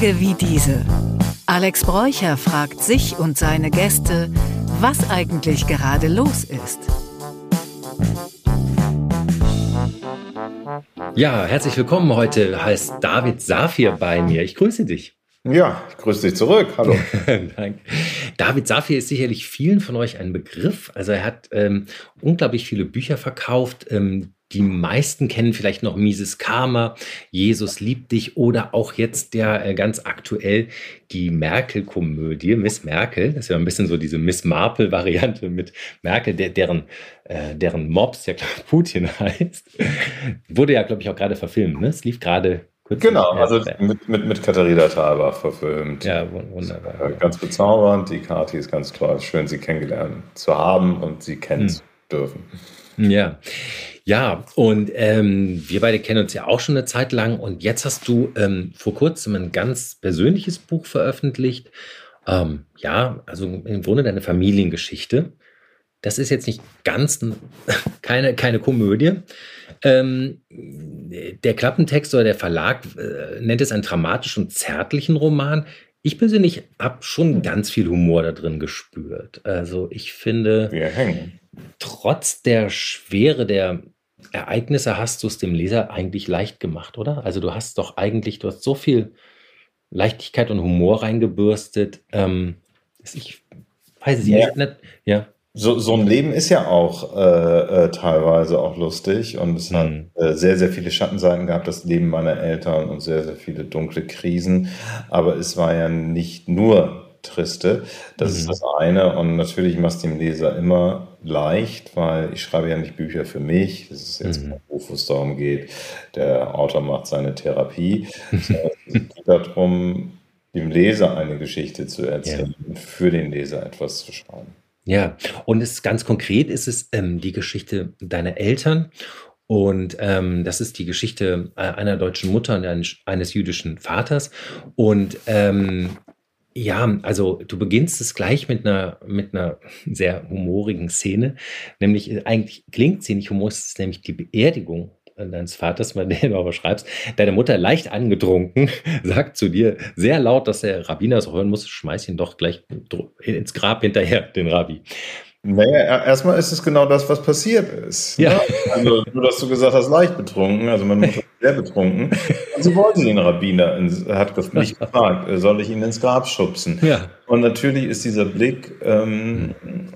Tage wie diese. Alex Bräucher fragt sich und seine Gäste, was eigentlich gerade los ist. Ja, herzlich willkommen. Heute heißt David Safir bei mir. Ich grüße dich. Ja, ich grüße dich zurück. Hallo. Danke. David Safir ist sicherlich vielen von euch ein Begriff. Also er hat ähm, unglaublich viele Bücher verkauft, ähm, die meisten kennen vielleicht noch Mises Karma, Jesus liebt dich oder auch jetzt der äh, ganz aktuell die Merkel-Komödie, Miss Merkel. Das ist ja ein bisschen so diese Miss Marple-Variante mit Merkel, der, deren, äh, deren Mobs ja klar Putin heißt. Wurde ja, glaube ich, auch gerade verfilmt. Ne? Es lief gerade Genau, also mit, mit, mit Katharina Thalbach verfilmt. Ja, wunderbar. Äh, ganz bezaubernd. Die Kati ist ganz toll. Schön, sie kennengelernt zu haben und sie kennen hm. zu dürfen. Ja. Ja, und ähm, wir beide kennen uns ja auch schon eine Zeit lang und jetzt hast du ähm, vor kurzem ein ganz persönliches Buch veröffentlicht. Ähm, ja, also im Grunde deine Familiengeschichte. Das ist jetzt nicht ganz keine, keine Komödie. Ähm, der Klappentext oder der Verlag äh, nennt es einen dramatischen zärtlichen Roman. Ich persönlich habe schon ganz viel Humor da drin gespürt. Also ich finde, Wir hängen. Trotz der Schwere der Ereignisse hast du es dem Leser eigentlich leicht gemacht, oder? Also du hast doch eigentlich, du hast so viel Leichtigkeit und Humor reingebürstet. Ähm, ich weiß es ja. nicht. Ja. So, so ein Leben ist ja auch äh, äh, teilweise auch lustig und es hat mhm. äh, sehr, sehr viele Schattenseiten gehabt, das Leben meiner Eltern und sehr, sehr viele dunkle Krisen. Aber es war ja nicht nur triste. Das mhm. ist das eine. Und natürlich macht es dem Leser immer leicht, weil ich schreibe ja nicht Bücher für mich. Das ist jetzt mhm. ein Buch, wo es darum geht, der Autor macht seine Therapie. es geht darum, dem Leser eine Geschichte zu erzählen ja. und für den Leser etwas zu schreiben. Ja, und es ganz konkret ist es ähm, die Geschichte deiner Eltern. Und ähm, das ist die Geschichte äh, einer deutschen Mutter und eines, eines jüdischen Vaters. Und ähm, ja, also du beginnst es gleich mit einer, mit einer sehr humorigen Szene. Nämlich, äh, eigentlich klingt sie nicht humoristisch, ist nämlich die Beerdigung deines Vaters, wenn du aber schreibst, deine Mutter leicht angetrunken, sagt zu dir sehr laut, dass der Rabbiner es hören muss, schmeiß ihn doch gleich ins Grab hinterher, den Rabbi. Naja, erstmal ist es genau das, was passiert ist. Ja. Ne? Also, nur dass du gesagt hast, leicht betrunken, also man muss sehr betrunken. Und sie wollte den Rabbiner, hat mich gefragt, soll ich ihn ins Grab schubsen? Ja. Und natürlich ist dieser Blick ähm,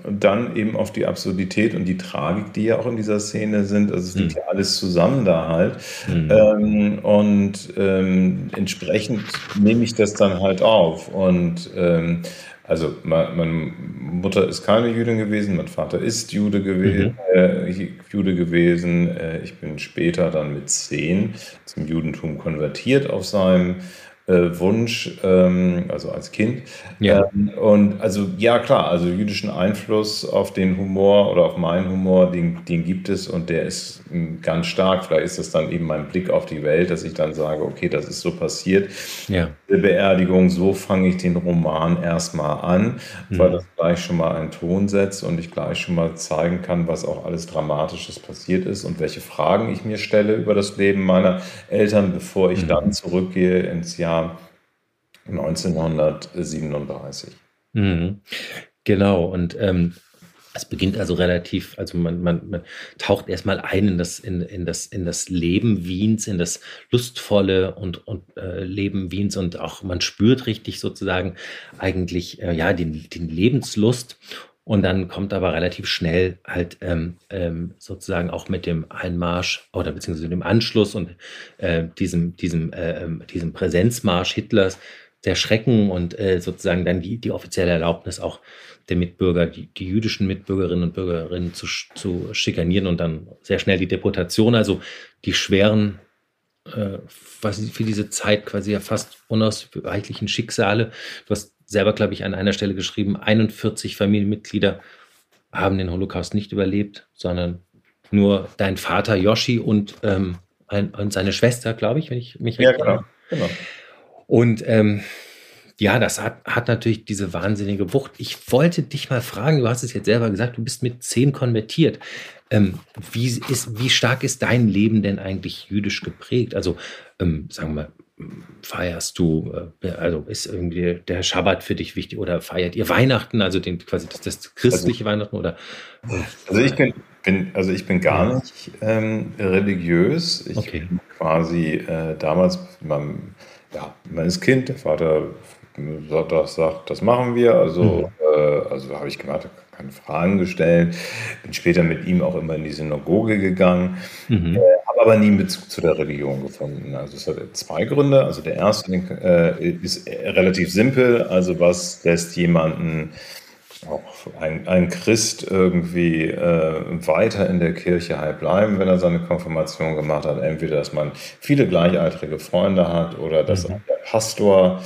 dann eben auf die Absurdität und die Tragik, die ja auch in dieser Szene sind. Also es liegt mhm. ja alles zusammen da halt. Mhm. Ähm, und ähm, entsprechend nehme ich das dann halt auf. Und ähm, also meine Mutter ist keine Jüdin gewesen, mein Vater ist Jude gewesen. Mhm. Äh, Jude gewesen. Äh, ich bin später dann mit zehn zum Judentum konvertiert auf seinem äh, Wunsch, ähm, also als Kind. Ja. Ähm, und also ja klar, also jüdischen Einfluss auf den Humor oder auf meinen Humor, den, den gibt es und der ist ähm, ganz stark. Vielleicht ist das dann eben mein Blick auf die Welt, dass ich dann sage, okay, das ist so passiert. Ja. Die Beerdigung, so fange ich den Roman erstmal an, mhm. weil das gleich schon mal einen Ton setzt und ich gleich schon mal zeigen kann, was auch alles Dramatisches passiert ist und welche Fragen ich mir stelle über das Leben meiner Eltern, bevor ich mhm. dann zurückgehe ins Jahr Jahr 1937. Mhm. Genau, und ähm, es beginnt also relativ, also man, man, man taucht erstmal ein in das, in, in, das, in das Leben Wiens, in das lustvolle und, und äh, Leben Wiens und auch man spürt richtig sozusagen eigentlich äh, ja den, den Lebenslust und dann kommt aber relativ schnell halt ähm, ähm, sozusagen auch mit dem Einmarsch oder beziehungsweise dem Anschluss und äh, diesem, diesem, äh, ähm, diesem Präsenzmarsch Hitlers der Schrecken und äh, sozusagen dann die, die offizielle Erlaubnis auch der Mitbürger, die, die jüdischen Mitbürgerinnen und Bürgerinnen zu, zu schikanieren und dann sehr schnell die Deportation, also die schweren äh, was für diese Zeit quasi ja fast unausweichlichen Schicksale. Du hast selber, glaube ich, an einer Stelle geschrieben, 41 Familienmitglieder haben den Holocaust nicht überlebt, sondern nur dein Vater Yoshi und, ähm, ein, und seine Schwester, glaube ich, wenn ich mich ja, genau, genau. Und ähm, ja, das hat, hat natürlich diese wahnsinnige Wucht. Ich wollte dich mal fragen, du hast es jetzt selber gesagt, du bist mit zehn konvertiert. Ähm, wie, ist, wie stark ist dein Leben denn eigentlich jüdisch geprägt? Also, ähm, sagen wir mal, feierst du, äh, also ist irgendwie der Schabbat für dich wichtig oder feiert ihr Weihnachten, also den quasi das, das christliche also, Weihnachten oder? Also ich bin, bin, also ich bin gar nicht ähm, religiös. Ich okay. bin quasi äh, damals, man, ja, man ist Kind, der Vater sagt, das, sagt, das machen wir, also, mhm. äh, also habe ich gemacht, keine Fragen gestellt, bin später mit ihm auch immer in die Synagoge gegangen, mhm. äh, habe aber nie einen Bezug zu der Religion gefunden. Also es hat zwei Gründe. Also der erste äh, ist relativ simpel. Also was lässt jemanden auch ein, ein Christ irgendwie äh, weiter in der Kirche halt bleiben, wenn er seine Konfirmation gemacht hat. Entweder, dass man viele gleichaltrige Freunde hat oder dass mhm. der Pastor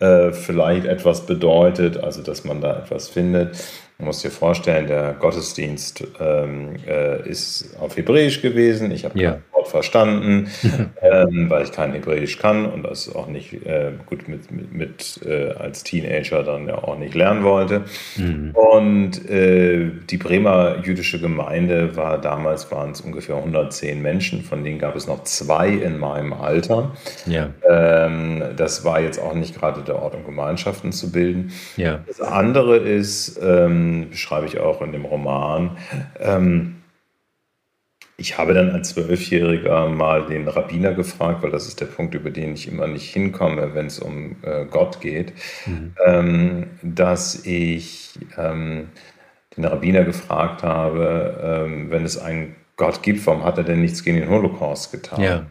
äh, vielleicht etwas bedeutet, also dass man da etwas findet. Du musst dir vorstellen, der Gottesdienst ähm, äh, ist auf Hebräisch gewesen. Ich habe ja. Wort verstanden, ähm, weil ich kein Hebräisch kann und das auch nicht äh, gut mit, mit, mit äh, als Teenager dann ja auch nicht lernen wollte. Mhm. Und äh, die Bremer jüdische Gemeinde war damals waren es ungefähr 110 Menschen, von denen gab es noch zwei in meinem Alter. Ja. Ähm, das war jetzt auch nicht gerade der Ort, um Gemeinschaften zu bilden. Ja. Das andere ist ähm, beschreibe ich auch in dem Roman. Ähm, ich habe dann als Zwölfjähriger mal den Rabbiner gefragt, weil das ist der Punkt, über den ich immer nicht hinkomme, wenn es um äh, Gott geht, mhm. ähm, dass ich ähm, den Rabbiner gefragt habe, ähm, wenn es einen Gott gibt, warum hat er denn nichts gegen den Holocaust getan? Ja.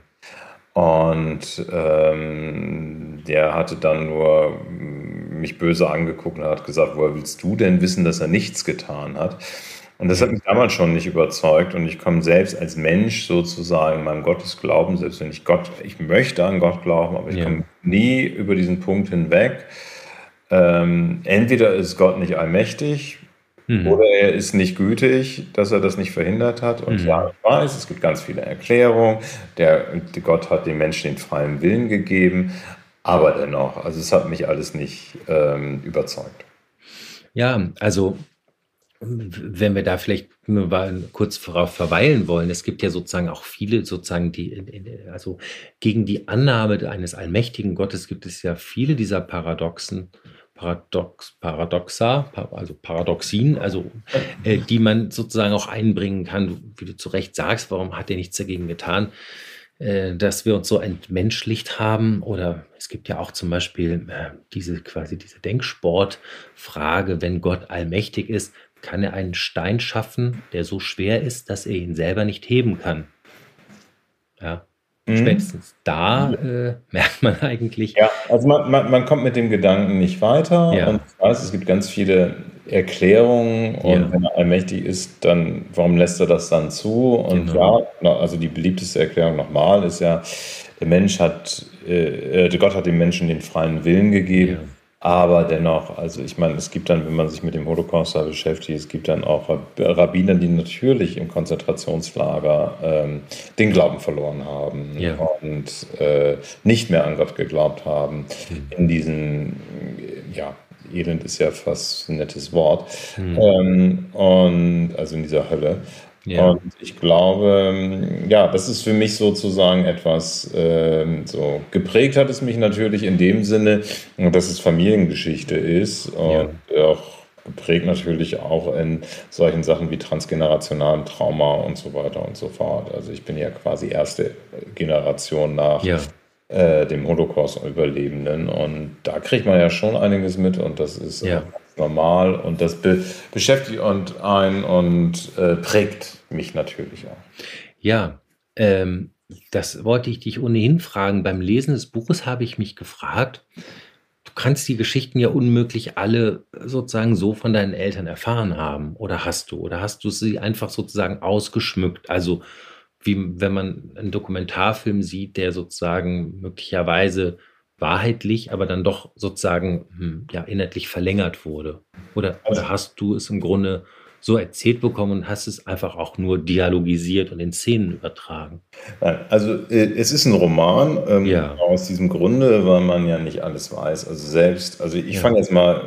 Und ähm, der hatte dann nur mich böse angeguckt und hat gesagt, woher willst du denn wissen, dass er nichts getan hat? Und das hat mich damals schon nicht überzeugt und ich komme selbst als Mensch sozusagen meinem Gottesglauben, selbst wenn ich Gott, ich möchte an Gott glauben, aber ich ja. komme nie über diesen Punkt hinweg. Ähm, entweder ist Gott nicht allmächtig mhm. oder er ist nicht gütig, dass er das nicht verhindert hat. Und mhm. ja, ich weiß, es gibt ganz viele Erklärungen. Der, der Gott hat dem Menschen den freien Willen gegeben, aber dennoch, also es hat mich alles nicht ähm, überzeugt. Ja, also wenn wir da vielleicht nur kurz darauf verweilen wollen, es gibt ja sozusagen auch viele sozusagen die, also gegen die Annahme eines allmächtigen Gottes gibt es ja viele dieser Paradoxen, Paradox, Paradoxa, also Paradoxien, also äh, die man sozusagen auch einbringen kann, wie du zu Recht sagst, warum hat er nichts dagegen getan? Äh, dass wir uns so entmenschlicht haben. Oder es gibt ja auch zum Beispiel äh, diese quasi diese Denksportfrage, wenn Gott allmächtig ist, kann er einen Stein schaffen, der so schwer ist, dass er ihn selber nicht heben kann. Ja. Mhm. Spätestens da äh, merkt man eigentlich. Ja, also man, man, man, kommt mit dem Gedanken nicht weiter. Ja. Und ich weiß, es gibt ganz viele Erklärungen und ja. wenn er allmächtig ist, dann warum lässt er das dann zu? Und genau. ja, also die beliebteste Erklärung nochmal ist ja, der Mensch hat, äh, äh Gott hat dem Menschen den freien Willen gegeben. Ja. Aber dennoch, also ich meine, es gibt dann, wenn man sich mit dem Holocaust da beschäftigt, es gibt dann auch Rabbiner, die natürlich im Konzentrationslager ähm, den Glauben verloren haben ja. und äh, nicht mehr an Gott geglaubt haben. Mhm. In diesen, ja, Elend ist ja fast ein nettes Wort. Mhm. Ähm, und also in dieser Hölle. Ja. Und ich glaube, ja, das ist für mich sozusagen etwas, äh, so geprägt hat es mich natürlich in dem Sinne, dass es Familiengeschichte ist und ja. auch geprägt natürlich auch in solchen Sachen wie transgenerationalen Trauma und so weiter und so fort. Also ich bin ja quasi erste Generation nach ja äh, dem Holocaust-Überlebenden. Und da kriegt man ja schon einiges mit und das ist normal und das be beschäftigt und ein und äh, prägt mich natürlich auch. Ja, ähm, das wollte ich dich ohnehin fragen. Beim Lesen des Buches habe ich mich gefragt, du kannst die Geschichten ja unmöglich alle sozusagen so von deinen Eltern erfahren haben. Oder hast du? Oder hast du sie einfach sozusagen ausgeschmückt? Also wie wenn man einen Dokumentarfilm sieht, der sozusagen möglicherweise wahrheitlich, aber dann doch sozusagen hm, ja, inhaltlich verlängert wurde? Oder, also, oder hast du es im Grunde so erzählt bekommen und hast es einfach auch nur dialogisiert und in Szenen übertragen? Also äh, es ist ein Roman ähm, ja. aus diesem Grunde, weil man ja nicht alles weiß. Also selbst, also ich ja. fange jetzt mal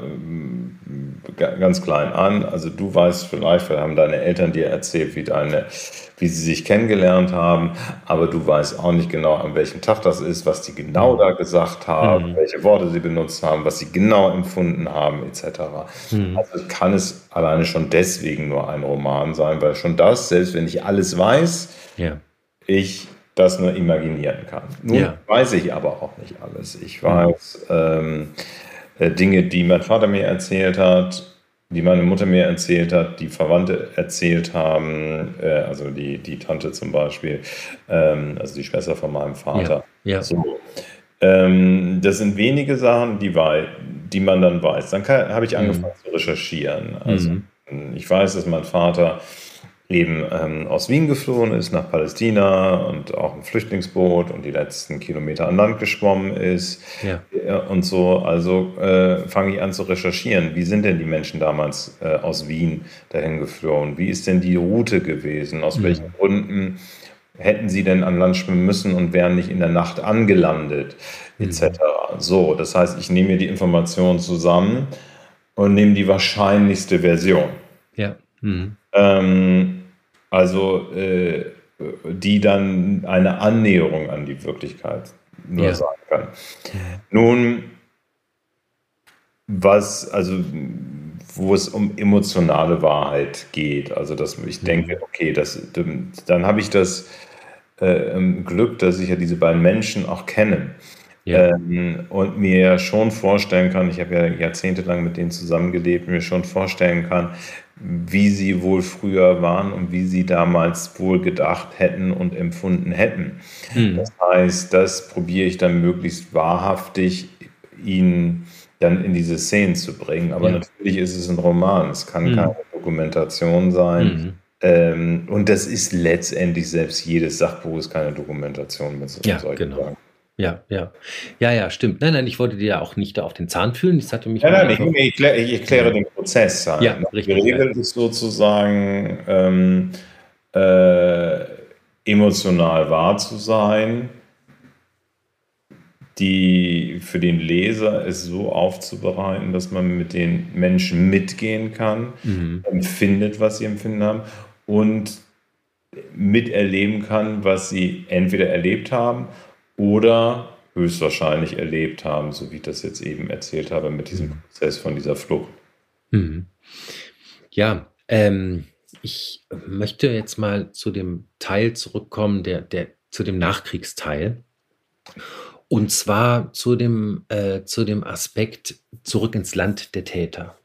ganz klein an. Also du weißt vielleicht, vielleicht haben deine Eltern dir erzählt, wie deine, wie sie sich kennengelernt haben, aber du weißt auch nicht genau, an welchem Tag das ist, was die genau da gesagt haben, mhm. welche Worte sie benutzt haben, was sie genau empfunden haben, etc. Mhm. Also kann es alleine schon deswegen nur ein Roman sein, weil schon das, selbst wenn ich alles weiß, ja. ich das nur imaginieren kann. Nun ja. weiß ich aber auch nicht alles. Ich weiß ähm, äh, Dinge, die mein Vater mir erzählt hat, die meine Mutter mir erzählt hat, die Verwandte erzählt haben, äh, also die, die Tante zum Beispiel, ähm, also die Schwester von meinem Vater. Ja. ja. So. Ähm, das sind wenige Sachen, die, die man dann weiß. Dann habe ich angefangen mhm. zu recherchieren. Also mhm. ich weiß, dass mein Vater eben ähm, aus Wien geflohen ist nach Palästina und auch ein Flüchtlingsboot und die letzten Kilometer an Land geschwommen ist ja. und so. Also äh, fange ich an zu recherchieren. Wie sind denn die Menschen damals äh, aus Wien dahin geflohen? Wie ist denn die Route gewesen? Aus mhm. welchen Gründen hätten sie denn an Land schwimmen müssen und wären nicht in der Nacht angelandet, etc. Mhm. So, das heißt, ich nehme mir die Informationen zusammen und nehme die wahrscheinlichste Version. Ja. Mhm. Ähm, also äh, die dann eine Annäherung an die Wirklichkeit nur ja. sagen kann. Nun, was, also wo es um emotionale Wahrheit geht, also dass ich denke, okay, das, dann habe ich das äh, Glück, dass ich ja diese beiden Menschen auch kenne. Ja. Ähm, und mir schon vorstellen kann, ich habe ja jahrzehntelang mit denen zusammengelebt, mir schon vorstellen kann, wie sie wohl früher waren und wie sie damals wohl gedacht hätten und empfunden hätten. Mhm. Das heißt, das probiere ich dann möglichst wahrhaftig ihnen dann in diese Szenen zu bringen. Aber ja. natürlich ist es ein Roman, es kann mhm. keine Dokumentation sein. Mhm. Ähm, und das ist letztendlich selbst jedes Sachbuch ist keine Dokumentation mit so ja, genau. Sagen. Ja, ja. Ja, ja, stimmt. Nein, nein, ich wollte dir ja auch nicht auf den Zahn fühlen. Ich hatte mich. Nein, nein, ich, ich, erkläre, ich erkläre den Prozess. Halt. Ja, richtig. Die Regel ja. ist sozusagen ähm, äh, emotional wahr zu sein, die für den Leser es so aufzubereiten, dass man mit den Menschen mitgehen kann, mhm. empfindet, was sie empfinden haben und miterleben kann, was sie entweder erlebt haben oder höchstwahrscheinlich erlebt haben, so wie ich das jetzt eben erzählt habe mit diesem mhm. Prozess von dieser Flucht. Mhm. Ja, ähm, ich möchte jetzt mal zu dem Teil zurückkommen, der, der, zu dem Nachkriegsteil. Und zwar zu dem, äh, zu dem Aspekt zurück ins Land der Täter.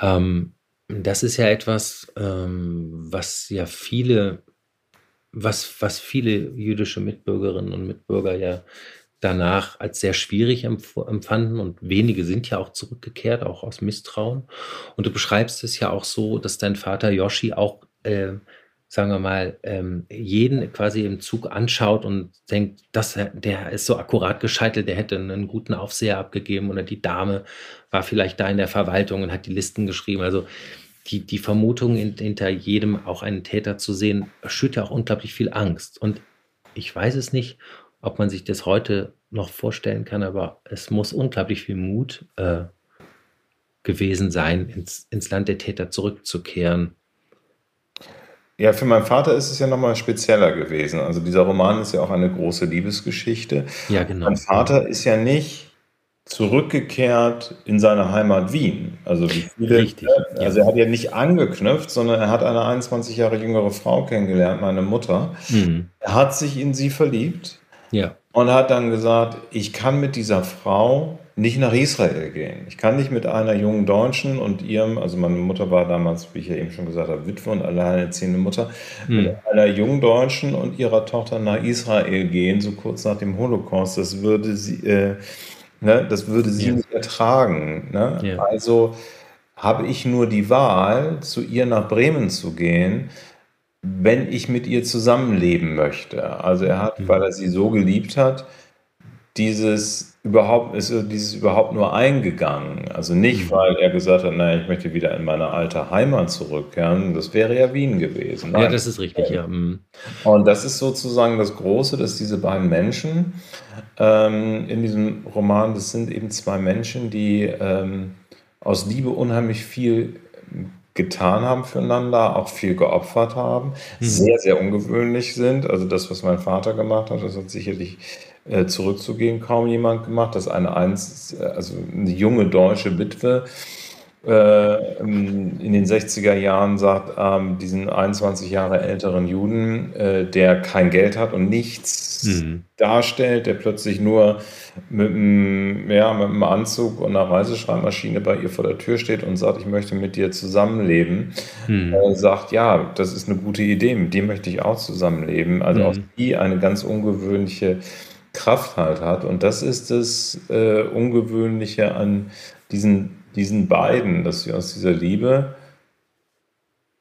Ähm, das ist ja etwas, ähm, was ja viele was, was viele jüdische Mitbürgerinnen und Mitbürger ja danach als sehr schwierig empfanden und wenige sind ja auch zurückgekehrt, auch aus Misstrauen. Und du beschreibst es ja auch so, dass dein Vater Yoshi auch, äh, sagen wir mal, ähm, jeden quasi im Zug anschaut und denkt, dass er, der ist so akkurat gescheitert, der hätte einen guten Aufseher abgegeben oder die Dame war vielleicht da in der Verwaltung und hat die Listen geschrieben. Also die, die Vermutung, hinter jedem auch einen Täter zu sehen, schürt ja auch unglaublich viel Angst. Und ich weiß es nicht, ob man sich das heute noch vorstellen kann, aber es muss unglaublich viel Mut äh, gewesen sein, ins, ins Land der Täter zurückzukehren. Ja, für meinen Vater ist es ja nochmal spezieller gewesen. Also dieser Roman ist ja auch eine große Liebesgeschichte. Ja, genau. Mein Vater ist ja nicht zurückgekehrt in seine Heimat Wien. Also wie viele, Richtig, also er hat ja nicht angeknüpft, sondern er hat eine 21 Jahre jüngere Frau kennengelernt, meine Mutter. Mhm. Er hat sich in sie verliebt ja. und hat dann gesagt, ich kann mit dieser Frau nicht nach Israel gehen. Ich kann nicht mit einer jungen Deutschen und ihrem, also meine Mutter war damals, wie ich ja eben schon gesagt habe, Witwe und alleinerziehende Mutter, mhm. mit einer jungen Deutschen und ihrer Tochter nach Israel gehen, so kurz nach dem Holocaust. Das würde sie, äh, Ne? Das würde sie ja. nicht ertragen. Ne? Ja. Also habe ich nur die Wahl, zu ihr nach Bremen zu gehen, wenn ich mit ihr zusammenleben möchte. Also er hat, mhm. weil er sie so geliebt hat, dieses überhaupt ist dieses überhaupt nur eingegangen. Also nicht, mhm. weil er gesagt hat, naja, ich möchte wieder in meine alte Heimat zurückkehren. Das wäre ja Wien gewesen. Nein. Ja, das ist richtig, ja. Mhm. Und das ist sozusagen das Große, dass diese beiden Menschen ähm, in diesem Roman, das sind eben zwei Menschen, die ähm, aus Liebe unheimlich viel getan haben füreinander, auch viel geopfert haben, mhm. sehr, sehr ungewöhnlich sind. Also das, was mein Vater gemacht hat, das hat sicherlich äh, zurückzugehen kaum jemand gemacht, dass eine, eins, also eine junge deutsche Witwe äh, in den 60er Jahren sagt, ähm, diesen 21 Jahre älteren Juden, äh, der kein Geld hat und nichts mhm. darstellt, der plötzlich nur mit einem, ja, mit einem Anzug und einer Reiseschreibmaschine bei ihr vor der Tür steht und sagt, ich möchte mit dir zusammenleben, mhm. äh, sagt, ja, das ist eine gute Idee, mit dir möchte ich auch zusammenleben. Also mhm. auch die eine ganz ungewöhnliche Kraft halt hat. Und das ist das äh, Ungewöhnliche an diesen diesen beiden, dass sie aus dieser Liebe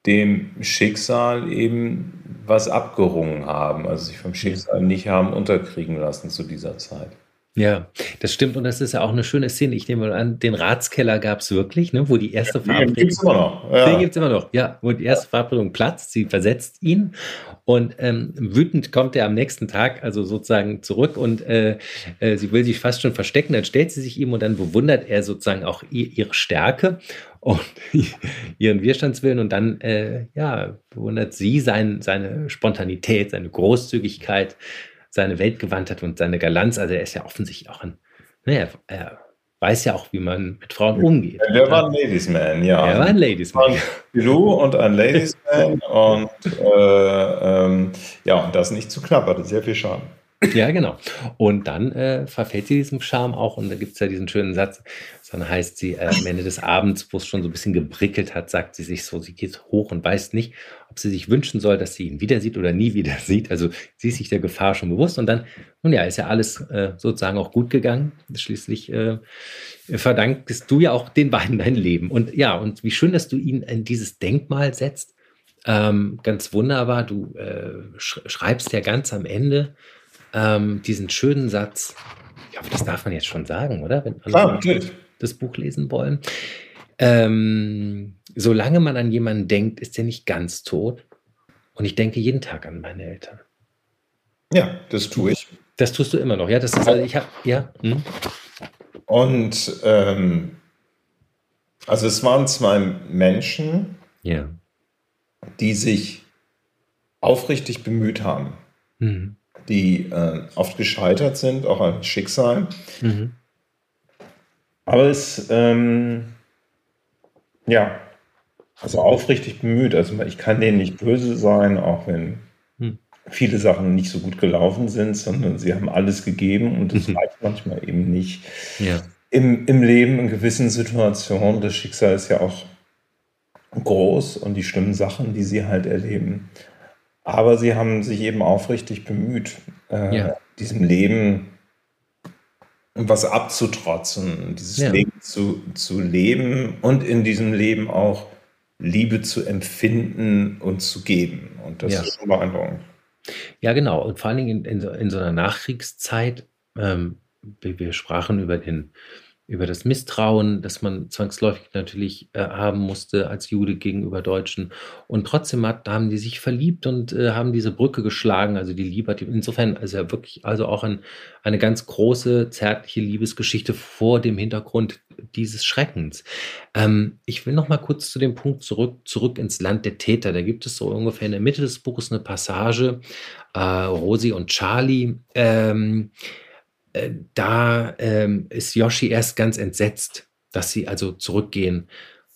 dem Schicksal eben was abgerungen haben, also sich vom Schicksal nicht haben unterkriegen lassen zu dieser Zeit. Ja, das stimmt und das ist ja auch eine schöne Szene. Ich nehme mal an, den Ratskeller gab es wirklich, ne, wo die erste Verabredung. Den gibt es immer noch. Ja. Den gibt es immer noch, ja. Wo die erste Verabredung platzt, sie versetzt ihn und ähm, wütend kommt er am nächsten Tag, also sozusagen zurück und äh, äh, sie will sich fast schon verstecken. Dann stellt sie sich ihm und dann bewundert er sozusagen auch ihre Stärke und ihren Widerstandswillen und dann äh, ja bewundert sie sein, seine Spontanität, seine Großzügigkeit, seine Weltgewandtheit und seine Galanz. Also er ist ja offensichtlich auch ein, ne, er, weiß ja auch, wie man mit Frauen umgeht. Ja, der war ein Ladiesman, ja. Er war ein Ladiesman. Pilou und ein Ladiesman und äh, ähm, ja, und das nicht zu knapp, hatte sehr viel Charme. Ja, genau. Und dann äh, verfällt sie diesem Charme auch und da gibt es ja diesen schönen Satz, dann heißt sie äh, am Ende des Abends, wo es schon so ein bisschen gebrickelt hat, sagt sie sich so, sie geht hoch und weiß nicht, ob sie sich wünschen soll, dass sie ihn wieder sieht oder nie wieder sieht. Also sie ist sich der Gefahr schon bewusst und dann, nun ja, ist ja alles äh, sozusagen auch gut gegangen. Schließlich äh, verdankst du ja auch den beiden dein Leben. Und ja, und wie schön, dass du ihn in dieses Denkmal setzt. Ähm, ganz wunderbar. Du äh, schreibst ja ganz am Ende ähm, diesen schönen Satz. Ich hoffe, das darf man jetzt schon sagen, oder? Wenn Klar, natürlich das Buch lesen wollen. Ähm, solange man an jemanden denkt, ist er nicht ganz tot. Und ich denke jeden Tag an meine Eltern. Ja, das tue ich. Das tust du immer noch, ja. Das ist, also ich habe, ja. Hm? Und ähm, also es waren zwei Menschen, ja. die sich aufrichtig bemüht haben, mhm. Die äh, oft gescheitert sind, auch an Schicksal, mhm. Aber es, ähm, ja, also aufrichtig bemüht. Also ich kann denen nicht böse sein, auch wenn hm. viele Sachen nicht so gut gelaufen sind, sondern sie haben alles gegeben und es reicht manchmal eben nicht. Ja. Im, Im Leben, in gewissen Situationen, das Schicksal ist ja auch groß und die schlimmen Sachen, die sie halt erleben. Aber sie haben sich eben aufrichtig bemüht, äh, ja. diesem Leben was abzutrotzen, dieses ja. Leben zu, zu leben und in diesem Leben auch Liebe zu empfinden und zu geben. Und das ja. ist schon beeindruckend. Ja, genau. Und vor allen Dingen in, in, so, in so einer Nachkriegszeit, ähm, wir, wir sprachen über den über das Misstrauen, das man zwangsläufig natürlich äh, haben musste als Jude gegenüber Deutschen. Und trotzdem hat, haben die sich verliebt und äh, haben diese Brücke geschlagen. Also die Liebe hat insofern also ja wirklich also auch ein, eine ganz große zärtliche Liebesgeschichte vor dem Hintergrund dieses Schreckens. Ähm, ich will noch mal kurz zu dem Punkt zurück zurück ins Land der Täter. Da gibt es so ungefähr in der Mitte des Buches eine Passage. Äh, Rosi und Charlie. Ähm, äh, da ähm, ist Yoshi erst ganz entsetzt, dass sie also zurückgehen,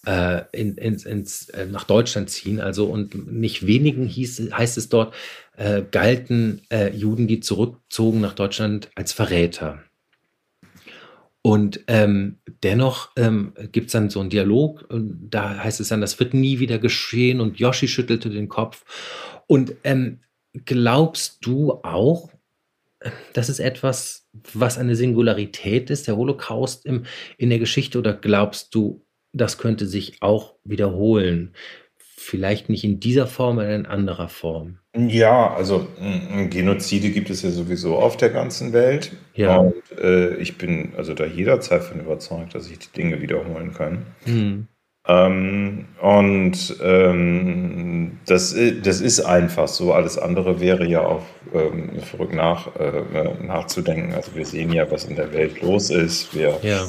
äh, in, in, ins, äh, nach Deutschland ziehen. Also und nicht wenigen hieß, heißt es dort, äh, galten äh, Juden, die zurückzogen nach Deutschland als Verräter. Und ähm, dennoch ähm, gibt es dann so einen Dialog, und da heißt es dann, das wird nie wieder geschehen und Yoshi schüttelte den Kopf. Und ähm, glaubst du auch, das ist etwas, was eine Singularität ist, der Holocaust im, in der Geschichte, oder glaubst du, das könnte sich auch wiederholen? Vielleicht nicht in dieser Form, aber in anderer Form. Ja, also Genozide gibt es ja sowieso auf der ganzen Welt. Ja. Und äh, ich bin also da jederzeit von überzeugt, dass sich die Dinge wiederholen können. Hm. Ähm, und ähm, das, das ist einfach so. Alles andere wäre ja auch ähm, verrückt nach, äh, nachzudenken. Also wir sehen ja, was in der Welt los ist. Wir ja.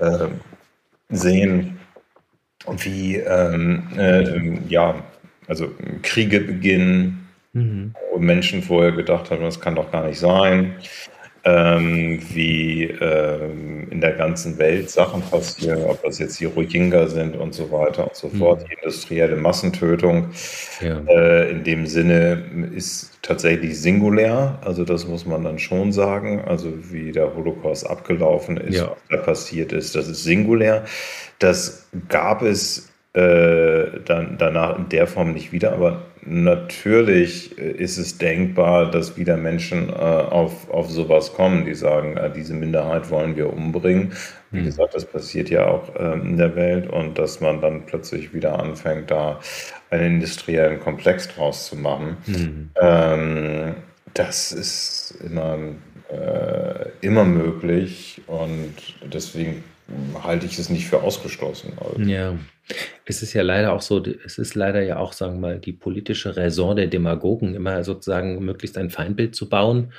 äh, sehen, wie ähm, äh, ja, also Kriege beginnen, mhm. wo Menschen vorher gedacht haben, das kann doch gar nicht sein ähm, wie ähm, in der ganzen Welt Sachen passieren, ob das jetzt die Rohingya sind und so weiter und so mhm. fort. Die industrielle Massentötung ja. äh, in dem Sinne ist tatsächlich singulär, also das muss man dann schon sagen. Also wie der Holocaust abgelaufen ist, ja. was da passiert ist, das ist singulär. Das gab es äh, dann danach in der Form nicht wieder, aber natürlich ist es denkbar, dass wieder Menschen äh, auf, auf sowas kommen, die sagen, äh, diese Minderheit wollen wir umbringen. Wie mhm. gesagt, das passiert ja auch äh, in der Welt und dass man dann plötzlich wieder anfängt, da einen industriellen Komplex draus zu machen. Mhm. Ähm, das ist immer, äh, immer möglich und deswegen halte ich es nicht für ausgeschlossen. Also. Ja, es ist ja leider auch so, es ist leider ja auch, sagen wir mal, die politische Raison der Demagogen, immer sozusagen möglichst ein Feindbild zu bauen,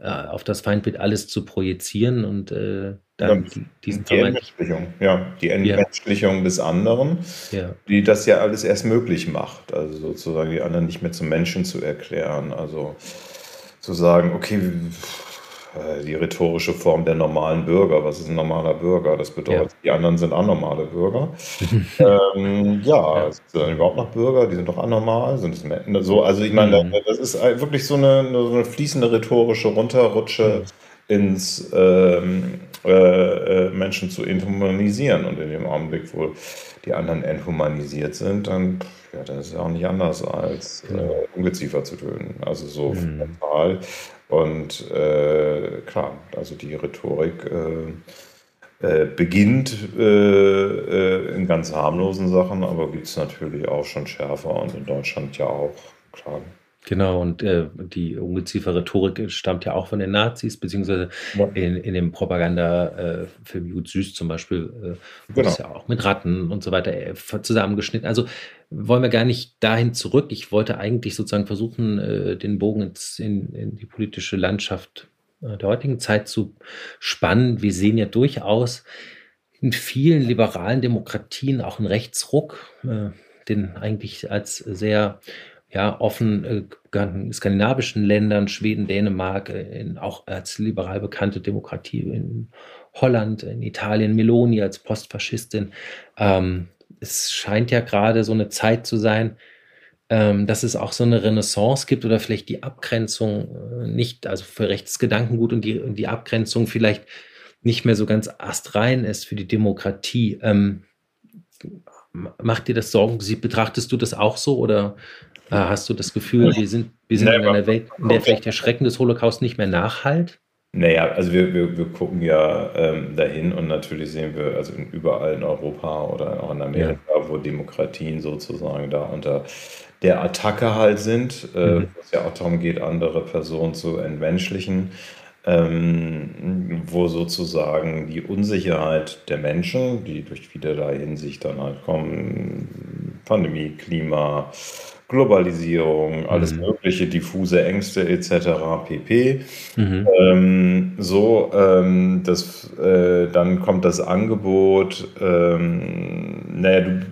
äh, auf das Feindbild alles zu projizieren und äh, dann ja, diesen die Entmenschlichung, ja, die Entmenschlichung ja. des anderen, ja. die das ja alles erst möglich macht, also sozusagen die anderen nicht mehr zum Menschen zu erklären, also zu sagen, okay, die rhetorische Form der normalen Bürger. Was ist ein normaler Bürger? Das bedeutet, ja. die anderen sind anormale Bürger. ähm, ja, ja. sind dann überhaupt noch Bürger? Die sind doch anormal? Sind es so? Also ich meine, mhm. das ist wirklich so eine, so eine fließende rhetorische Runterrutsche mhm. Ins ähm, äh, äh, Menschen zu inhumanisieren. Und in dem Augenblick, wo die anderen enthumanisiert sind, dann ja, das ist auch nicht anders als äh, genau. Ungeziefer zu töten. Also so mhm. mental und äh, klar, also die Rhetorik äh, äh, beginnt in ganz harmlosen Sachen, aber gibt es natürlich auch schon schärfer und in Deutschland ja auch, klar. Genau, und äh, die ungeziefer Rhetorik stammt ja auch von den Nazis, beziehungsweise ja. in, in dem Propagandafilm äh, Jud Süß zum Beispiel, äh, genau. ist ja auch mit Ratten und so weiter äh, zusammengeschnitten. Also wollen wir gar nicht dahin zurück. Ich wollte eigentlich sozusagen versuchen, äh, den Bogen ins, in, in die politische Landschaft äh, der heutigen Zeit zu spannen. Wir sehen ja durchaus in vielen liberalen Demokratien auch einen Rechtsruck, äh, den eigentlich als sehr ja, offen äh, skandinavischen Ländern, Schweden, Dänemark, äh, in, auch als liberal bekannte Demokratie in Holland, in Italien, Meloni als Postfaschistin. Ähm, es scheint ja gerade so eine Zeit zu sein, ähm, dass es auch so eine Renaissance gibt oder vielleicht die Abgrenzung äh, nicht, also für Rechtsgedankengut und die, und die Abgrenzung vielleicht nicht mehr so ganz astrein ist für die Demokratie. Ähm, macht dir das Sorgen? Betrachtest du das auch so oder hast du das Gefühl, wir sind, wir sind nee, in einer Welt, in der vielleicht der Schrecken des Holocaust nicht mehr nachhalt? Naja, also wir, wir, wir gucken ja ähm, dahin und natürlich sehen wir, also in, überall in Europa oder auch in Amerika, ja. wo Demokratien sozusagen da unter der Attacke halt sind, äh, mhm. wo es ja auch darum geht, andere Personen zu entmenschlichen, ähm, wo sozusagen die Unsicherheit der Menschen, die durch vielerlei Hinsicht dann halt kommen, Pandemie, Klima, Globalisierung, alles mhm. mögliche, diffuse Ängste etc. pp. Mhm. Ähm, so, ähm, das, äh, dann kommt das Angebot, ähm, naja, du,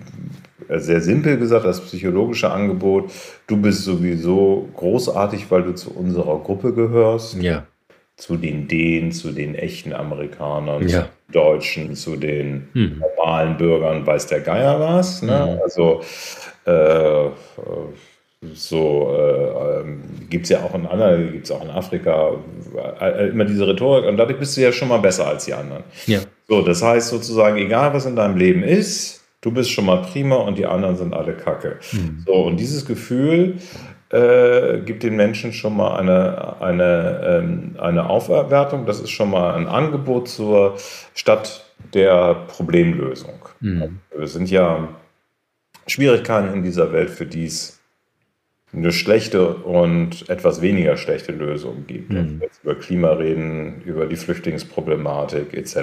äh, sehr simpel gesagt, das psychologische Angebot, du bist sowieso großartig, weil du zu unserer Gruppe gehörst. Ja. Zu den Dänen, zu den echten Amerikanern, ja. zu den Deutschen, zu den mhm. normalen Bürgern, weiß der Geier was. Ne? Mhm. Also äh, so äh, ähm, gibt es ja auch in anderen, gibt es auch in Afrika, äh, immer diese Rhetorik und dadurch bist du ja schon mal besser als die anderen. Ja. So, das heißt sozusagen, egal was in deinem Leben ist, du bist schon mal prima und die anderen sind alle Kacke. Mhm. So, und dieses Gefühl äh, gibt den Menschen schon mal eine, eine, ähm, eine Aufwertung, das ist schon mal ein Angebot zur Stadt der Problemlösung. Mhm. Wir sind ja Schwierigkeiten in dieser Welt, für die es eine schlechte und etwas weniger schlechte Lösung gibt. Mhm. Jetzt über Klima reden, über die Flüchtlingsproblematik etc.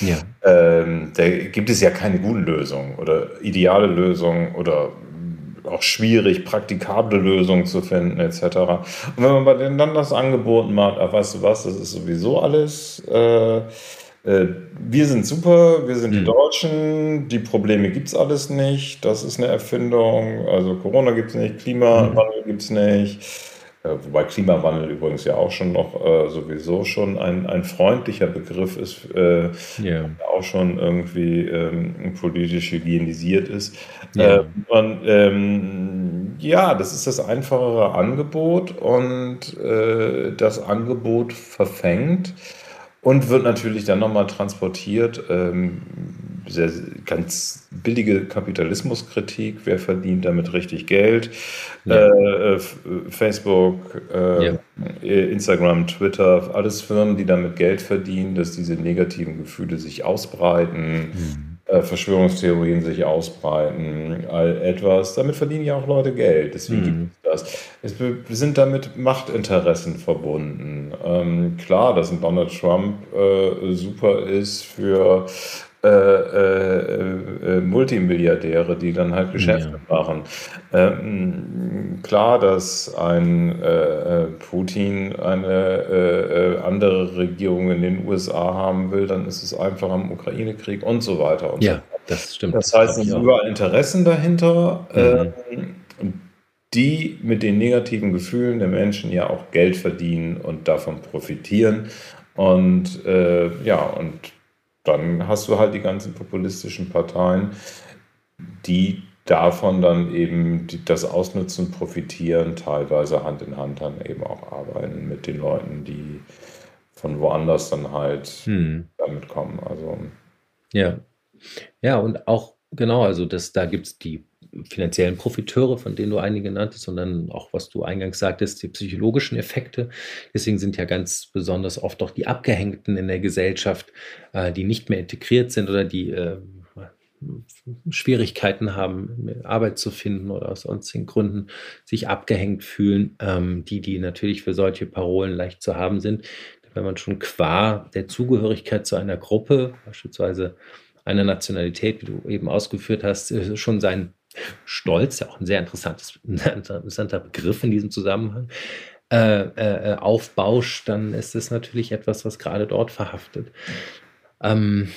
Ja. Ähm, da gibt es ja keine guten Lösungen oder ideale Lösungen oder auch schwierig, praktikable Lösungen zu finden etc. Und wenn man dann das Angebot macht, ach, weißt du was, das ist sowieso alles äh, äh, wir sind super, wir sind die mhm. Deutschen, die Probleme gibt es alles nicht, das ist eine Erfindung, also Corona gibt es nicht, Klimawandel mhm. gibt es nicht. Äh, wobei Klimawandel übrigens ja auch schon noch äh, sowieso schon ein, ein freundlicher Begriff ist, yeah. auch schon irgendwie ähm, politisch hygienisiert ist. Yeah. Und, ähm, ja, das ist das einfachere Angebot und das Angebot verfängt und wird natürlich dann nochmal transportiert. Ähm, sehr, ganz billige Kapitalismuskritik. Wer verdient damit richtig Geld? Ja. Äh, äh Facebook, äh, ja. Instagram, Twitter, alles Firmen, die damit Geld verdienen, dass diese negativen Gefühle sich ausbreiten. Mhm. Äh, Verschwörungstheorien sich ausbreiten, all etwas. Damit verdienen ja auch Leute Geld. Deswegen mhm. gibt es das. Es sind damit Machtinteressen verbunden. Ähm, klar, dass ein Donald Trump äh, super ist für äh, äh, äh, Multimilliardäre, die dann halt Geschäfte ja. machen. Ähm, klar, dass ein äh, äh Putin eine andere Regierung in den USA haben will, dann ist es einfach am Ukraine-Krieg und so weiter und ja, so das stimmt. Das heißt, es sind überall Interessen dahinter. Mhm. Ähm, die mit den negativen Gefühlen der Menschen ja auch Geld verdienen und davon profitieren. Und äh, ja, und dann hast du halt die ganzen populistischen Parteien, die davon dann eben das ausnutzen, profitieren, teilweise Hand in Hand dann eben auch arbeiten mit den Leuten, die von woanders dann halt hm. damit kommen. Also ja. Ja, und auch genau, also das, da gibt es die finanziellen Profiteure, von denen du einige nanntest, sondern auch, was du eingangs sagtest, die psychologischen Effekte. Deswegen sind ja ganz besonders oft auch die Abgehängten in der Gesellschaft, äh, die nicht mehr integriert sind oder die äh, Schwierigkeiten haben, Arbeit zu finden oder aus sonstigen Gründen sich abgehängt fühlen, ähm, die, die natürlich für solche Parolen leicht zu haben sind. Wenn man schon qua der Zugehörigkeit zu einer Gruppe, beispielsweise einer Nationalität, wie du eben ausgeführt hast, äh, schon sein Stolz, ja auch ein sehr interessantes, interessanter Begriff in diesem Zusammenhang, äh, äh, aufbauscht, dann ist es natürlich etwas, was gerade dort verhaftet. Ähm,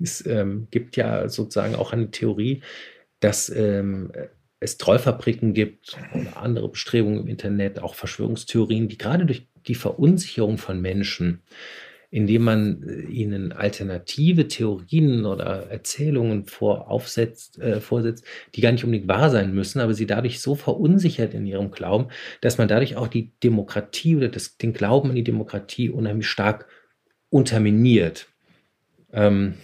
es ähm, gibt ja sozusagen auch eine Theorie, dass ähm, es Trollfabriken gibt oder andere Bestrebungen im Internet, auch Verschwörungstheorien, die gerade durch die Verunsicherung von Menschen indem man äh, ihnen alternative Theorien oder Erzählungen vor, aufsetzt, äh, vorsetzt, die gar nicht unbedingt wahr sein müssen, aber sie dadurch so verunsichert in ihrem Glauben, dass man dadurch auch die Demokratie oder das, den Glauben an die Demokratie unheimlich stark unterminiert. Ähm,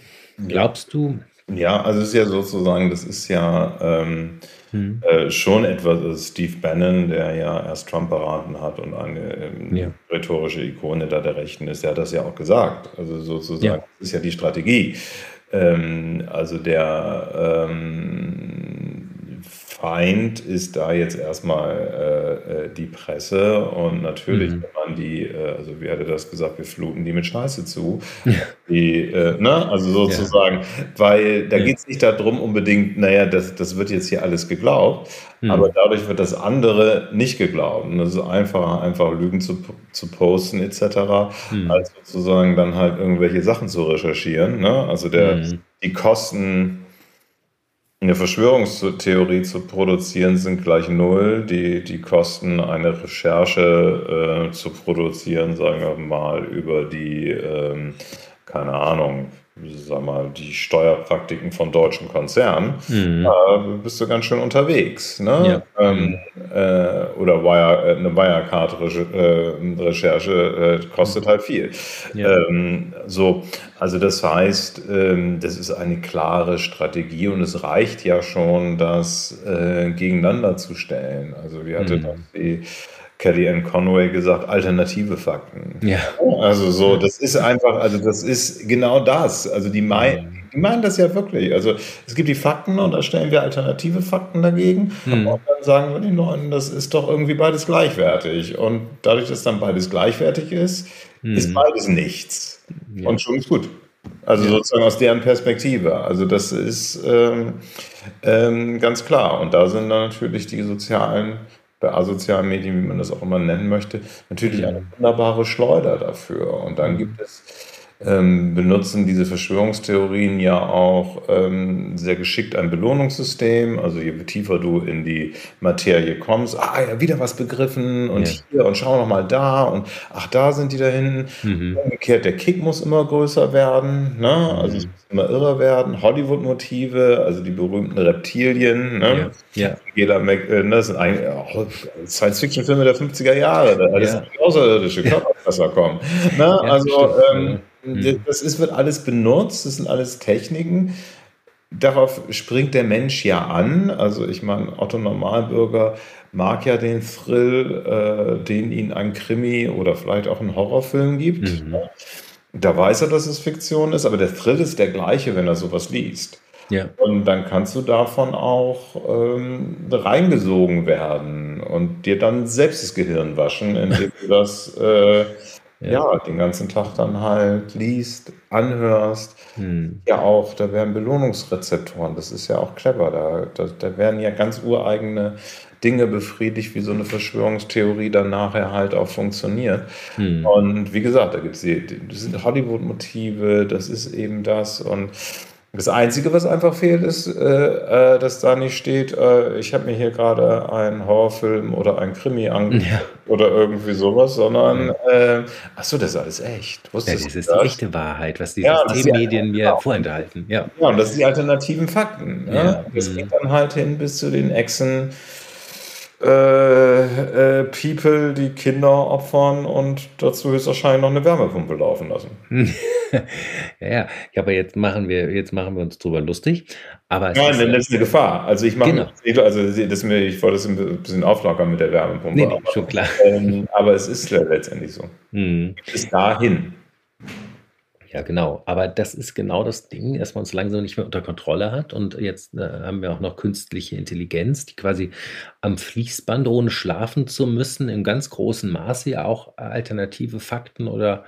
glaubst du? Ja, also es ist ja sozusagen, das ist ja ähm, hm. Äh, schon etwas, also Steve Bannon, der ja erst Trump beraten hat und eine ähm, ja. rhetorische Ikone da der Rechten ist, der hat das ja auch gesagt. Also sozusagen, ja. das ist ja die Strategie. Ähm, also der ähm, Feind ist da jetzt erstmal äh, äh, die Presse und natürlich, mhm. wenn man die, äh, also wie hatte das gesagt, wir fluten die mit Scheiße zu. Die, äh, ne? Also sozusagen, ja. weil da ja. geht es nicht darum unbedingt, naja, das, das wird jetzt hier alles geglaubt, mhm. aber dadurch wird das andere nicht geglaubt. Und das ist einfacher, einfach Lügen zu, zu posten etc., mhm. als sozusagen dann halt irgendwelche Sachen zu recherchieren. Ne? Also der, mhm. die Kosten eine Verschwörungstheorie zu produzieren sind gleich null. Die, die Kosten, eine Recherche äh, zu produzieren, sagen wir mal, über die, ähm, keine Ahnung, sag mal, die Steuerpraktiken von deutschen Konzernen, mhm. äh, bist du ganz schön unterwegs. Ne? Ja. Ähm, äh, oder Wire, äh, eine Wirecard-Recherche äh, kostet mhm. halt viel. Ja. Ähm, so, also das heißt, ähm, das ist eine klare Strategie und es reicht ja schon, das äh, gegeneinander zu stellen. Also wie hatte mhm. das die Kellyanne Conway gesagt, alternative Fakten. Ja. Also so, das ist einfach, also das ist genau das. Also die meinen, die meinen das ja wirklich. Also es gibt die Fakten und da stellen wir alternative Fakten dagegen hm. und dann sagen wir den Leuten, das ist doch irgendwie beides gleichwertig. Und dadurch, dass dann beides gleichwertig ist, hm. ist beides nichts. Ja. Und schon ist gut. Also ja. sozusagen aus deren Perspektive. Also das ist ähm, ähm, ganz klar. Und da sind dann natürlich die sozialen bei asozialen Medien, wie man das auch immer nennen möchte, natürlich eine wunderbare Schleuder dafür. Und dann gibt es ähm, benutzen diese Verschwörungstheorien ja auch ähm, sehr geschickt ein Belohnungssystem. Also je tiefer du in die Materie kommst, ah ja, wieder was begriffen und ja. hier und schau noch mal da und ach, da sind die da hinten. Mhm. Umgekehrt, der Kick muss immer größer werden, ne? also es muss immer irrer werden. Hollywood-Motive, also die berühmten Reptilien, ne? ja. ja. Jeder Mac, äh, das sind eigentlich Science-Fiction-Filme der 50er Jahre, da ja. sind außerirdische Körperfresser kommen. Ne? also ähm, Mhm. Das ist, wird alles benutzt, das sind alles Techniken. Darauf springt der Mensch ja an. Also ich meine, Otto Normalbürger mag ja den Thrill, äh, den ihn ein Krimi oder vielleicht auch ein Horrorfilm gibt. Mhm. Da weiß er, dass es Fiktion ist, aber der Thrill ist der gleiche, wenn er sowas liest. Ja. Und dann kannst du davon auch ähm, reingesogen werden und dir dann selbst das Gehirn waschen, indem du das äh, ja. den ganzen Tag dann halt liest, anhörst. Hm. Ja, auch, da werden Belohnungsrezeptoren, das ist ja auch clever. Da, da, da werden ja ganz ureigene Dinge befriedigt, wie so eine Verschwörungstheorie dann nachher halt auch funktioniert. Hm. Und wie gesagt, da gibt es das sind Hollywood-Motive, das ist eben das. Und das Einzige, was einfach fehlt, ist, äh, äh, dass da nicht steht, äh, ich habe mir hier gerade einen Horrorfilm oder einen Krimi angeguckt ja. oder irgendwie sowas, sondern, äh, ach so, das ist alles echt. Wusstest ja, das ist das? die echte Wahrheit, was die ja, Systemmedien mir genau. vorenthalten. Ja. ja, und das sind die alternativen Fakten. Ne? Das mhm. geht dann halt hin bis zu den Echsen äh, äh, People, die Kinder opfern und dazu höchstwahrscheinlich noch eine Wärmepumpe laufen lassen. ja, ja, aber jetzt machen wir, jetzt machen wir uns drüber lustig. Aber Nein, denn das ist eine Gefahr. Also ich mache, genau. also das mir, ich wollte es ein bisschen auflockern mit der Wärmepumpe. Nee, nee aber, schon klar. Ähm, aber es ist letztendlich so. Hm. Bis dahin. Ja, genau. Aber das ist genau das Ding, dass man uns langsam nicht mehr unter Kontrolle hat. Und jetzt äh, haben wir auch noch künstliche Intelligenz, die quasi am Fließband, ohne schlafen zu müssen, im ganz großen Maße ja auch alternative Fakten oder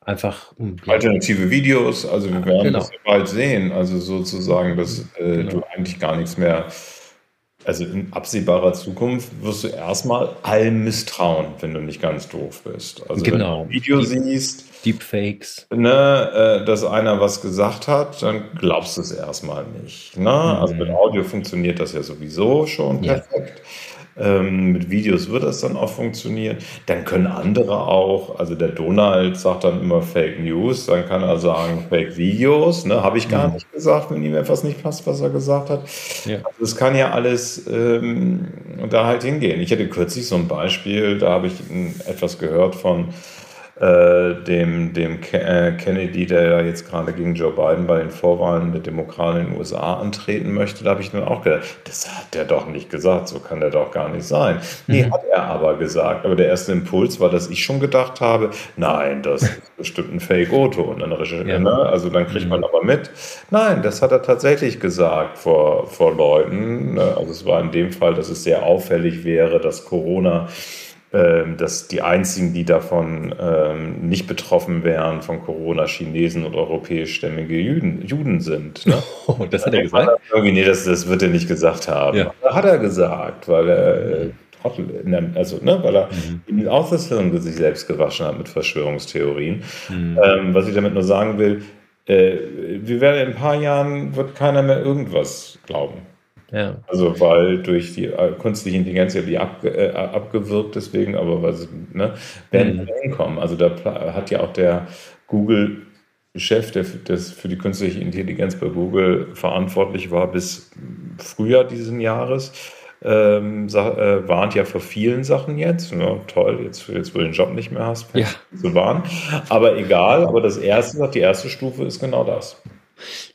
einfach. Hm, ja, alternative Videos, also wir werden genau. das bald sehen. Also sozusagen, dass äh, genau. du eigentlich gar nichts mehr also in absehbarer Zukunft wirst du erstmal allem misstrauen, wenn du nicht ganz doof bist. Also genau. wenn du ein Video Deep, siehst, Deepfakes, ne, äh, dass einer was gesagt hat, dann glaubst du es erstmal nicht. Ne? Mhm. Also mit Audio funktioniert das ja sowieso schon perfekt. Ja. Ähm, mit Videos wird das dann auch funktionieren. Dann können andere auch, also der Donald sagt dann immer Fake News, dann kann er sagen Fake Videos, ne? habe ich gar mhm. nicht gesagt, wenn ihm etwas nicht passt, was er gesagt hat. Ja. Also es kann ja alles ähm, da halt hingehen. Ich hatte kürzlich so ein Beispiel, da habe ich etwas gehört von äh, dem, dem äh, Kennedy, der ja jetzt gerade gegen Joe Biden bei den Vorwahlen der Demokraten in den USA antreten möchte, da habe ich dann auch gedacht, das hat der doch nicht gesagt, so kann der doch gar nicht sein. Nee, mhm. hat er aber gesagt. Aber der erste Impuls war, dass ich schon gedacht habe, nein, das ist bestimmt ein. Und dann ja. ne? also dann kriegt man mhm. aber mit. Nein, das hat er tatsächlich gesagt vor, vor Leuten. Ne? Also es war in dem Fall, dass es sehr auffällig wäre, dass Corona dass die einzigen, die davon ähm, nicht betroffen wären von Corona, Chinesen und europäischstämmige Juden, Juden sind. Ne? Oh, das hat er gesagt? Hat er irgendwie, nee, das, das wird er nicht gesagt haben. Ja. Hat er gesagt, weil er äh, also, ne, weil er mhm. auch das Hirn sich selbst gewaschen hat mit Verschwörungstheorien. Mhm. Ähm, was ich damit nur sagen will, äh, wir werden in ein paar Jahren, wird keiner mehr irgendwas glauben. Ja. Also weil durch die äh, künstliche Intelligenz ja die abge, äh, abgewirkt deswegen, aber sie, ne, werden mhm. hinkommen. Also da hat ja auch der Google Chef, der für, das für die künstliche Intelligenz bei Google verantwortlich war bis Frühjahr dieses Jahres, ähm, äh, warnt ja vor vielen Sachen jetzt. Ja, toll, jetzt, jetzt wo du den Job nicht mehr hast, ja. zu warnen. Aber egal, aber das erste, die erste Stufe ist genau das.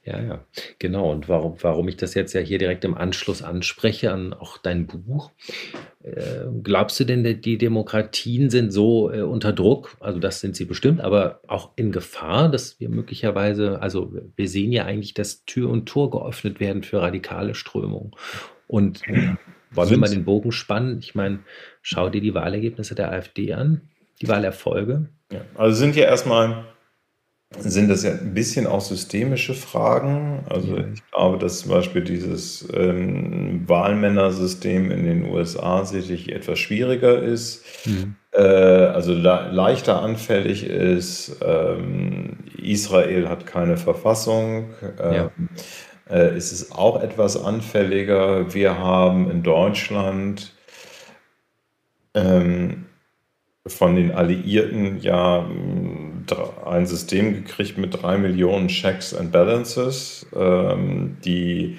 Ja, ja, genau. Und warum, warum ich das jetzt ja hier direkt im Anschluss anspreche an auch dein Buch. Äh, glaubst du denn, die Demokratien sind so äh, unter Druck? Also das sind sie bestimmt, aber auch in Gefahr, dass wir möglicherweise, also wir sehen ja eigentlich, dass Tür und Tor geöffnet werden für radikale Strömungen. Und äh, wollen wir mal den Bogen spannen? Ich meine, schau dir die Wahlergebnisse der AfD an, die Wahlerfolge. Ja, also sind ja erstmal sind das ja ein bisschen auch systemische Fragen. Also ich glaube, dass zum Beispiel dieses ähm, Wahlmännersystem in den USA sicherlich etwas schwieriger ist, mhm. äh, also leichter anfällig ist. Ähm, Israel hat keine Verfassung. Ja. Ähm, äh, es ist auch etwas anfälliger. Wir haben in Deutschland ähm, von den Alliierten ja ein System gekriegt mit drei Millionen Checks and Balances, ähm, die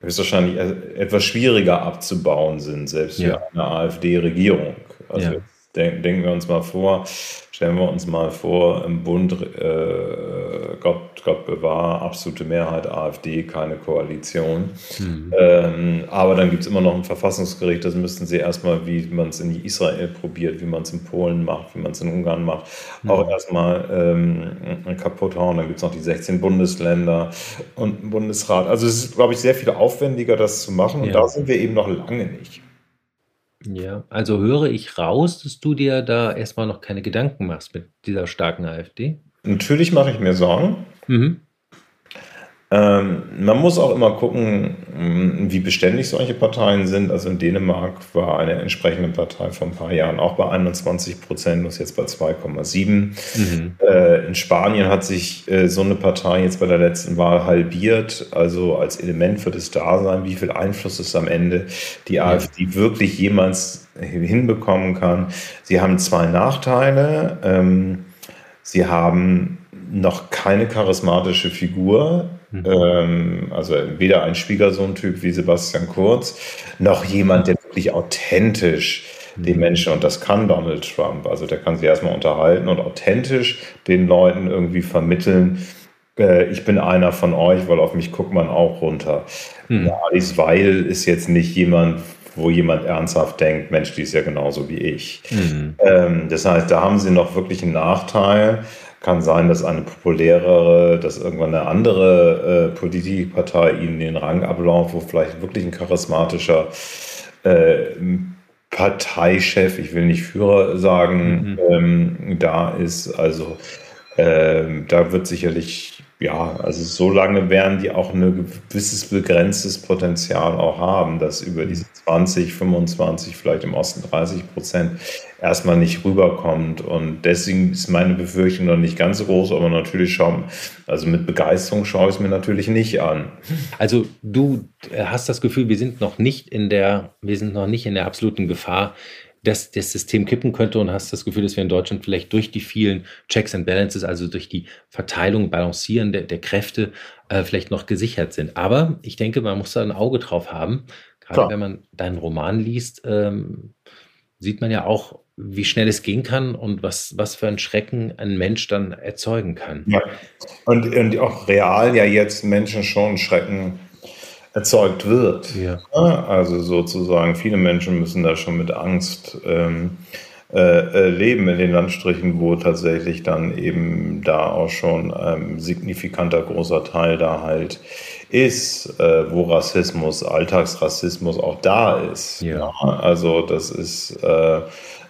höchstwahrscheinlich e-, etwas schwieriger abzubauen sind, selbst ja. für eine AfD-Regierung. Also ja. Denken wir uns mal vor, Stellen wir uns mal vor, im Bund, äh, Gott, Gott bewahre, absolute Mehrheit AfD, keine Koalition. Mhm. Ähm, aber dann gibt es immer noch ein Verfassungsgericht, das müssten sie erstmal, wie man es in Israel probiert, wie man es in Polen macht, wie man es in Ungarn macht, mhm. auch erstmal ähm, kaputt hauen. Dann gibt es noch die 16 Bundesländer und einen Bundesrat. Also es ist, glaube ich, sehr viel aufwendiger, das zu machen. Und ja. da sind wir eben noch lange nicht. Ja, also höre ich raus, dass du dir da erstmal noch keine Gedanken machst mit dieser starken AfD? Natürlich mache ich mir Sorgen. Mhm. Ähm, man muss auch immer gucken, mm, wie beständig solche Parteien sind. Also in Dänemark war eine entsprechende Partei vor ein paar Jahren auch bei 21 Prozent ist jetzt bei 2,7. Mhm. Äh, in Spanien hat sich äh, so eine Partei jetzt bei der letzten Wahl halbiert. Also als Element für das Dasein, wie viel Einfluss es am Ende die ja. AfD wirklich jemals hinbekommen kann. Sie haben zwei Nachteile. Ähm, sie haben noch keine charismatische Figur. Mhm. Ähm, also weder ein Schwiegersohn-Typ wie Sebastian Kurz, noch jemand, der wirklich authentisch den mhm. Menschen, und das kann Donald Trump, also der kann sich erstmal unterhalten und authentisch den Leuten irgendwie vermitteln, äh, ich bin einer von euch, weil auf mich guckt man auch runter. Mhm. Ja, Alice Weil ist jetzt nicht jemand, wo jemand ernsthaft denkt, Mensch, die ist ja genauso wie ich. Mhm. Ähm, das heißt, da haben sie noch wirklich einen Nachteil kann sein, dass eine populärere, dass irgendwann eine andere äh, Politikpartei ihnen den Rang ablauft, wo vielleicht wirklich ein charismatischer äh, Parteichef, ich will nicht Führer sagen, mhm. ähm, da ist. Also ähm, da wird sicherlich, ja, also so lange werden die auch ein gewisses begrenztes Potenzial auch haben, dass über diese 20, 25, vielleicht im Osten 30 Prozent erstmal nicht rüberkommt. Und deswegen ist meine Befürchtung noch nicht ganz so groß, aber natürlich schauen, also mit Begeisterung schaue ich es mir natürlich nicht an. Also du hast das Gefühl, wir sind noch nicht in der, wir sind noch nicht in der absoluten Gefahr, dass das System kippen könnte und hast das Gefühl, dass wir in Deutschland vielleicht durch die vielen Checks and Balances, also durch die Verteilung, Balancieren der, der Kräfte, äh, vielleicht noch gesichert sind. Aber ich denke, man muss da ein Auge drauf haben. Gerade Klar. wenn man deinen Roman liest, ähm, sieht man ja auch, wie schnell es gehen kann und was, was für ein Schrecken ein Mensch dann erzeugen kann. Ja. Und, und auch real ja jetzt Menschen schon Schrecken erzeugt wird. Ja. Also sozusagen, viele Menschen müssen da schon mit Angst ähm, äh, äh, leben in den Landstrichen, wo tatsächlich dann eben da auch schon ein signifikanter großer Teil da halt ist, äh, wo Rassismus, Alltagsrassismus auch da ist. Ja. ja also das ist äh,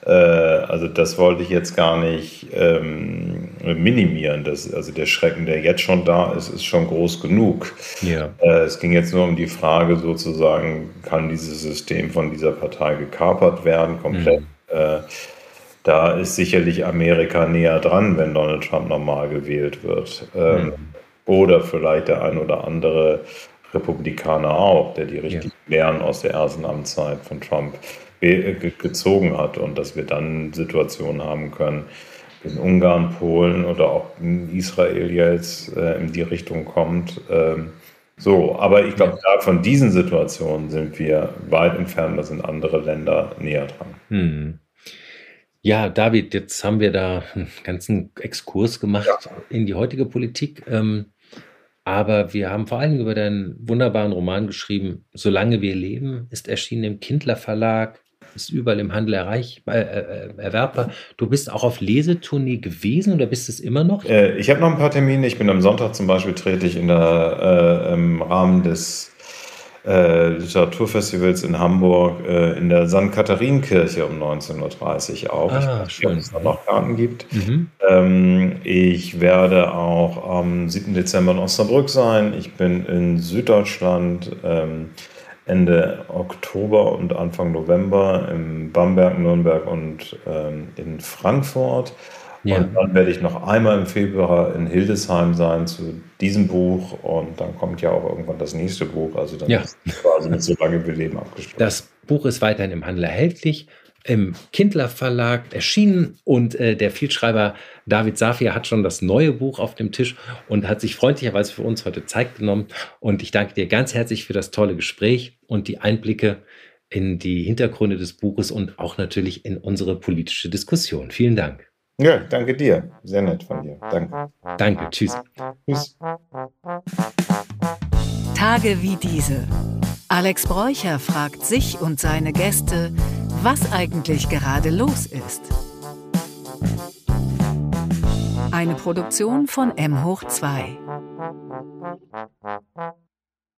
äh, also das wollte ich jetzt gar nicht ähm, minimieren. Das, also der Schrecken, der jetzt schon da ist, ist schon groß genug. Ja. Äh, es ging jetzt nur um die Frage sozusagen, kann dieses System von dieser Partei gekapert werden, komplett. Mhm. Äh, da ist sicherlich Amerika näher dran, wenn Donald Trump normal gewählt wird. Ähm, mhm. Oder vielleicht der ein oder andere Republikaner auch, der die richtigen ja. Lehren aus der ersten Amtszeit von Trump ge gezogen hat und dass wir dann Situationen haben können, in Ungarn, Polen oder auch in Israel jetzt äh, in die Richtung kommt. Ähm, so, aber ich glaube, ja. von diesen Situationen sind wir weit entfernt, da sind andere Länder näher dran. Hm. Ja, David, jetzt haben wir da einen ganzen Exkurs gemacht ja. in die heutige Politik. Ähm, aber wir haben vor allem über deinen wunderbaren Roman geschrieben, Solange wir leben, ist erschienen im Kindler Verlag ist überall im Handel erreich, äh, äh, erwerbbar. Du bist auch auf Lesetournee gewesen oder bist es immer noch? Äh, ich habe noch ein paar Termine. Ich bin am Sonntag zum Beispiel trete ich in der, äh, im Rahmen des äh, Literaturfestivals in Hamburg äh, in der St. Katharinenkirche um 19.30 Uhr auf. Ah, ich schön. Ob es da noch Karten gibt. Mhm. Ähm, ich werde auch am 7. Dezember in Osnabrück sein. Ich bin in Süddeutschland. Ähm, Ende Oktober und Anfang November in Bamberg, Nürnberg und ähm, in Frankfurt. Ja. Und dann werde ich noch einmal im Februar in Hildesheim sein zu diesem Buch und dann kommt ja auch irgendwann das nächste Buch. Also dann Ja. ist quasi mit so lange wir leben abgeschlossen. Das Buch ist weiterhin im Handel erhältlich, im Kindler Verlag erschienen und äh, der Vielschreiber David Safir hat schon das neue Buch auf dem Tisch und hat sich freundlicherweise für uns heute Zeit genommen. Und ich danke dir ganz herzlich für das tolle Gespräch und die Einblicke in die Hintergründe des Buches und auch natürlich in unsere politische Diskussion. Vielen Dank. Ja, danke dir. Sehr nett von dir. Danke. Danke. Tschüss. Tschüss. Tage wie diese. Alex Bräucher fragt sich und seine Gäste, was eigentlich gerade los ist. Eine Produktion von M hoch 2.